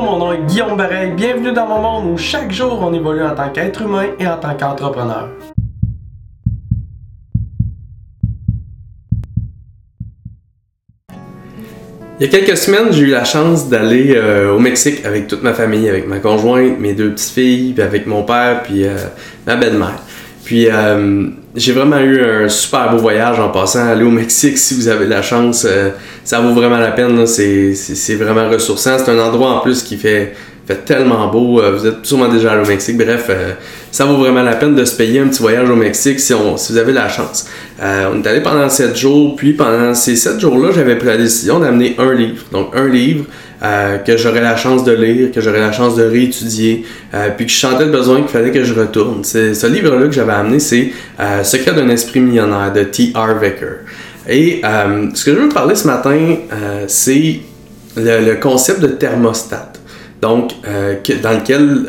Mon nom est Guillaume Bareil. Bienvenue dans mon monde où chaque jour on évolue en tant qu'être humain et en tant qu'entrepreneur. Il y a quelques semaines, j'ai eu la chance d'aller euh, au Mexique avec toute ma famille, avec ma conjointe, mes deux petites filles, puis avec mon père, puis euh, ma belle-mère. Puis euh, j'ai vraiment eu un super beau voyage en passant aller au Mexique. Si vous avez la chance, euh, ça vaut vraiment la peine. C'est, c'est, vraiment ressourçant. C'est un endroit en plus qui fait, fait tellement beau. Euh, vous êtes sûrement déjà allé au Mexique. Bref, ça vaut vraiment la peine de se payer un petit voyage au Mexique si, on, si vous avez la chance. on est allé pendant 7 jours. Puis pendant ces 7 jours-là, j'avais pris la décision d'amener un livre. Donc un livre euh, que j'aurais la chance de lire, que j'aurais la chance de réétudier, euh, puis que je sentais le besoin qu'il fallait que je retourne. C'est, ce livre-là que j'avais amené, c'est euh, Secret d'un esprit millionnaire de T.R. Vicker. Et ce que je veux parler ce matin, c'est le, concept de thermostat. Donc, dans lequel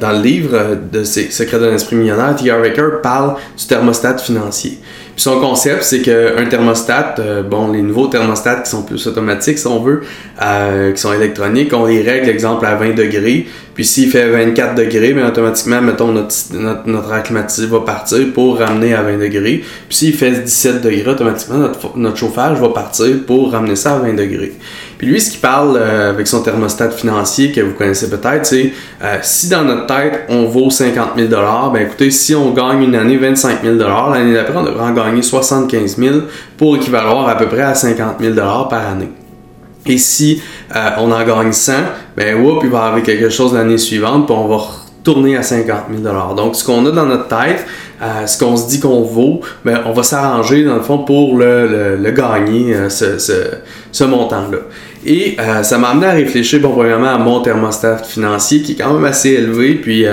dans le livre de Secret d'un esprit millionnaire, T.R. Vicker parle du thermostat financier. Son concept, c'est qu'un thermostat, euh, bon, les nouveaux thermostats qui sont plus automatiques, si on veut, euh, qui sont électroniques, ont des règles, exemple, à 20 degrés. Puis s'il fait 24 degrés, mais automatiquement, mettons, notre, notre, notre va partir pour ramener à 20 degrés. Puis s'il fait 17 degrés, automatiquement, notre, chauffage va partir pour ramener ça à 20 degrés. Puis lui, ce qu'il parle euh, avec son thermostat financier que vous connaissez peut-être, c'est euh, si dans notre tête, on vaut 50 000 ben écoutez, si on gagne une année 25 000 l'année d'après, on devrait en gagner 75 000 pour équivaloir à peu près à 50 000 par année. Et si euh, on en gagne 100, ben whoop, il va y avoir quelque chose l'année suivante, puis on va retourner à 50 000 Donc, ce qu'on a dans notre tête, euh, ce qu'on se dit qu'on vaut, ben, on va s'arranger, dans le fond, pour le, gagner, euh, ce montant-là. Et ça m'a amené à réfléchir, bon, premièrement, à mon thermostat financier, qui est quand même assez élevé, puis,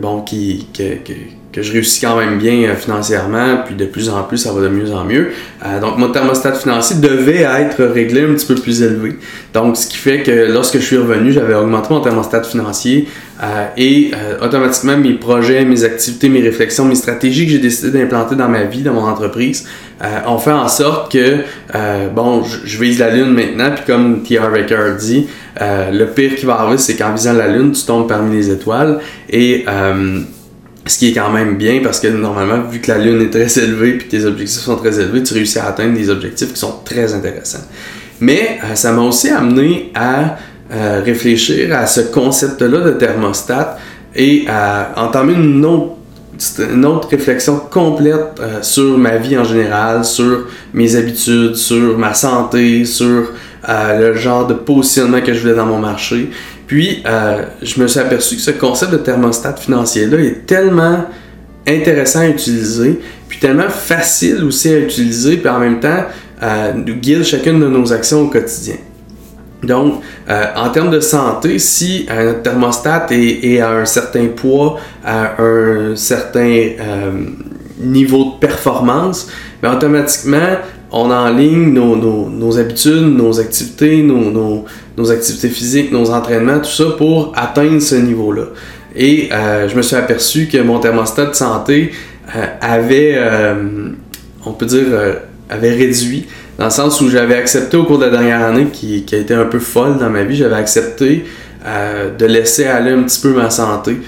bon, qui, qui je réussis quand même bien euh, financièrement, puis de plus en plus, ça va de mieux en mieux. Euh, donc, mon thermostat financier devait être réglé un petit peu plus élevé. Donc, ce qui fait que lorsque je suis revenu, j'avais augmenté mon thermostat financier euh, et automatiquement, mes projets, mes activités, mes réflexions, mes stratégies que j'ai décidé d'implanter dans ma vie, dans mon entreprise, ont fait en sorte que, bon, je, vise la Lune maintenant, puis comme T.R. Baker dit, le pire qui va arriver, c'est qu'en visant la Lune, tu tombes parmi les étoiles. Et ce qui est quand même bien parce que normalement, vu que la Lune est très élevée que tes objectifs sont très élevés, tu réussis à atteindre des objectifs qui sont très intéressants. Mais euh, ça m'a aussi amené à euh, réfléchir à ce concept-là de thermostat et à entamer une autre, une autre réflexion complète euh, sur ma vie en général, sur mes habitudes, sur ma santé, sur le genre de positionnement que je voulais dans mon marché. Puis, euh, je me suis aperçu que ce concept de thermostat financier-là est tellement intéressant à utiliser, puis tellement facile aussi à utiliser, puis en même temps, euh, nous guide chacune de nos actions au quotidien. Donc, euh, en termes de santé, si notre thermostat est, à un certain poids, à un certain niveau de performance, mais ben, automatiquement, on enligne nos, nos, nos, habitudes, nos activités, nos, nos, activités physiques, nos entraînements, tout ça pour atteindre ce niveau-là. Et euh, je me suis aperçu que mon thermostat de santé euh, avait, euh, on peut dire, avait réduit, dans le sens où j'avais accepté au cours de la dernière année, qui a été un peu folle dans ma vie, j'avais accepté de laisser aller un petit peu ma santé,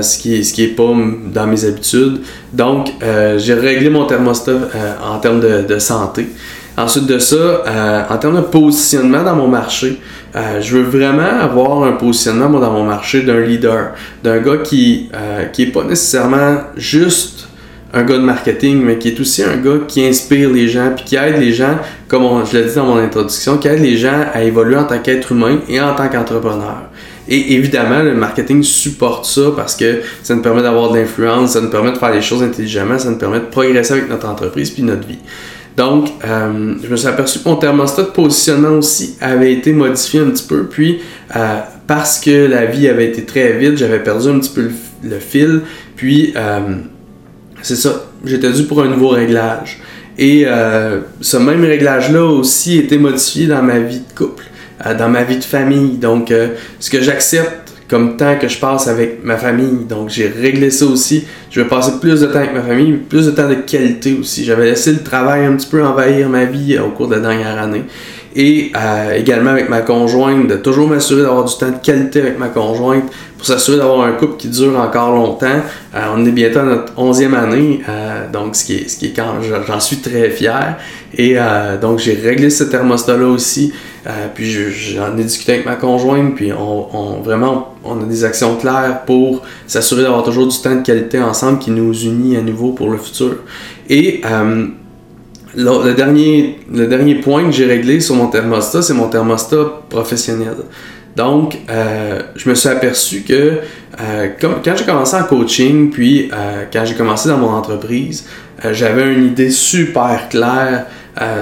ce qui n'est ce qui pas dans mes habitudes. Donc, j'ai réglé mon thermostat en termes de, santé. Ensuite de ça, en termes de positionnement dans mon marché, je veux vraiment avoir un positionnement dans mon marché d'un leader, d'un gars qui qui est pas nécessairement juste un gars de marketing, mais qui est aussi un gars qui inspire les gens, puis qui aide les gens, comme je l'ai dit dans mon introduction, qui aide les gens à évoluer en tant qu'être humain et en tant qu'entrepreneur. Et évidemment, le marketing supporte ça parce que ça nous permet d'avoir de l'influence, ça nous permet de faire les choses intelligemment, ça nous permet de progresser avec notre entreprise puis notre vie. Donc, euh, je me suis aperçu que mon thermostat de positionnement aussi avait été modifié un petit peu, puis euh, parce que la vie avait été très vite, j'avais perdu un petit peu le, fil, puis euh, c'est ça, j'étais dû pour un nouveau réglage. Et ce même réglage-là aussi été modifié dans ma vie de couple. Euh, dans ma vie de famille. Donc, euh, ce que j'accepte comme temps que je passe avec ma famille. Donc, j'ai réglé ça aussi. Je vais passer plus de temps avec ma famille, plus de temps de qualité aussi. J'avais laissé le travail un petit peu envahir ma vie euh, au cours de la dernière année. Et également avec ma conjointe, de toujours m'assurer d'avoir du temps de qualité avec ma conjointe pour s'assurer d'avoir un couple qui dure encore longtemps. on est bientôt à notre onzième année, donc ce qui est, ce qui est quand j'en suis très fier. Et donc j'ai réglé ce thermostat-là aussi. puis j'en ai discuté avec ma conjointe, puis on, on, vraiment on a des actions claires pour s'assurer d'avoir toujours du temps de qualité ensemble qui nous unit à nouveau pour le futur. Et le, dernier, le dernier point que j'ai réglé sur mon thermostat, c'est mon thermostat professionnel. Donc, euh, je me suis aperçu que euh, quand j'ai commencé en coaching, puis euh, quand j'ai commencé dans mon entreprise, j'avais une idée super claire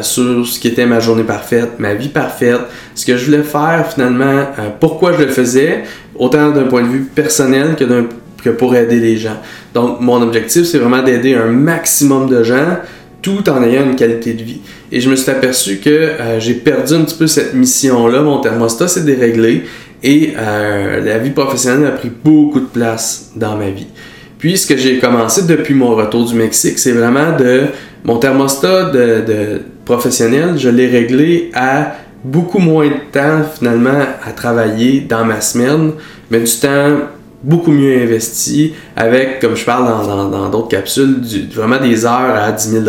sur ce qui était ma journée parfaite, ma vie parfaite, ce que je voulais faire finalement, pourquoi je le faisais, autant d'un point de vue personnel que, que pour aider les gens. Donc, mon objectif, c'est vraiment d'aider un maximum de gens tout en ayant une qualité de vie. Et je me suis aperçu que euh, j'ai perdu un petit peu cette mission-là. Mon thermostat s'est déréglé et euh, la vie professionnelle a pris beaucoup de place dans ma vie. Puis ce que j'ai commencé depuis mon retour du Mexique, c'est vraiment de mon thermostat de, professionnel, je l'ai réglé à beaucoup moins de temps finalement à travailler dans ma semaine, mais du temps beaucoup mieux investi avec, comme je parle dans d'autres capsules, vraiment des heures à 10 000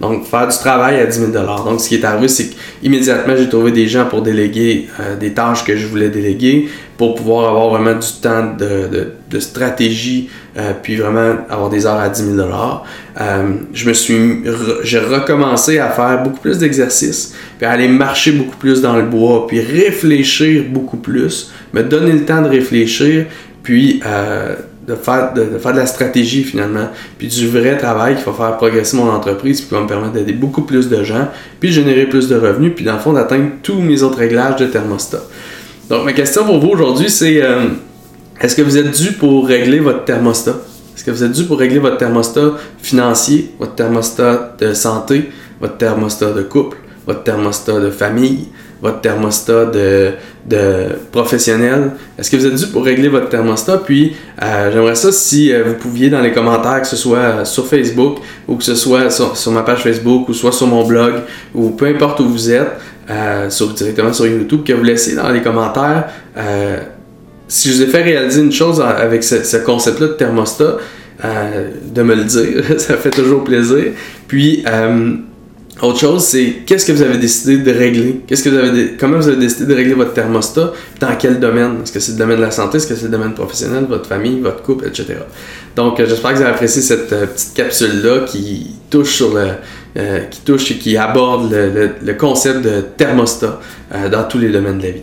donc, faire du travail à 10 000 Donc, ce qui est arrivé, c'est qu'immédiatement, j'ai trouvé des gens pour déléguer euh, des tâches que je voulais déléguer pour pouvoir avoir vraiment du temps de, stratégie, euh, puis vraiment avoir des heures à 10 000 euh, Je me suis... j'ai recommencé à faire beaucoup plus d'exercices, puis à aller marcher beaucoup plus dans le bois, puis réfléchir beaucoup plus, me donner le temps de réfléchir, puis euh, de, faire, de, faire de la stratégie finalement, puis du vrai travail qui va faire progresser mon entreprise, puis qui va me permettre d'aider beaucoup plus de gens, puis générer plus de revenus, puis dans le fond d'atteindre tous mes autres réglages de thermostat. Donc ma question pour vous aujourd'hui, c'est euh, est-ce que vous êtes dû pour régler votre thermostat? Est-ce que vous êtes dû pour régler votre thermostat financier, votre thermostat de santé, votre thermostat de couple, votre thermostat de famille, votre thermostat de, professionnel. Est-ce que vous êtes dû pour régler votre thermostat? Puis euh, j'aimerais ça si euh, vous pouviez dans les commentaires, que ce soit sur Facebook ou que ce soit sur, ma page Facebook ou soit sur mon blog ou peu importe où vous êtes, euh, directement sur YouTube, que vous laissiez dans les commentaires si je vous ai fait réaliser une chose avec ce, ce concept-là de thermostat, de me le dire, ça fait toujours plaisir. Puis autre chose, c'est qu'est-ce que vous avez décidé de régler? Qu'est-ce que vous avez comment vous avez décidé de régler votre thermostat? Dans quel domaine? Est-ce que c'est le domaine de la santé? Est-ce que c'est le domaine professionnel, votre famille, votre couple, etc. Donc, euh, j'espère que vous avez apprécié cette euh, petite capsule-là qui touche sur le, euh, qui touche et qui aborde le, concept de thermostat dans tous les domaines de la vie.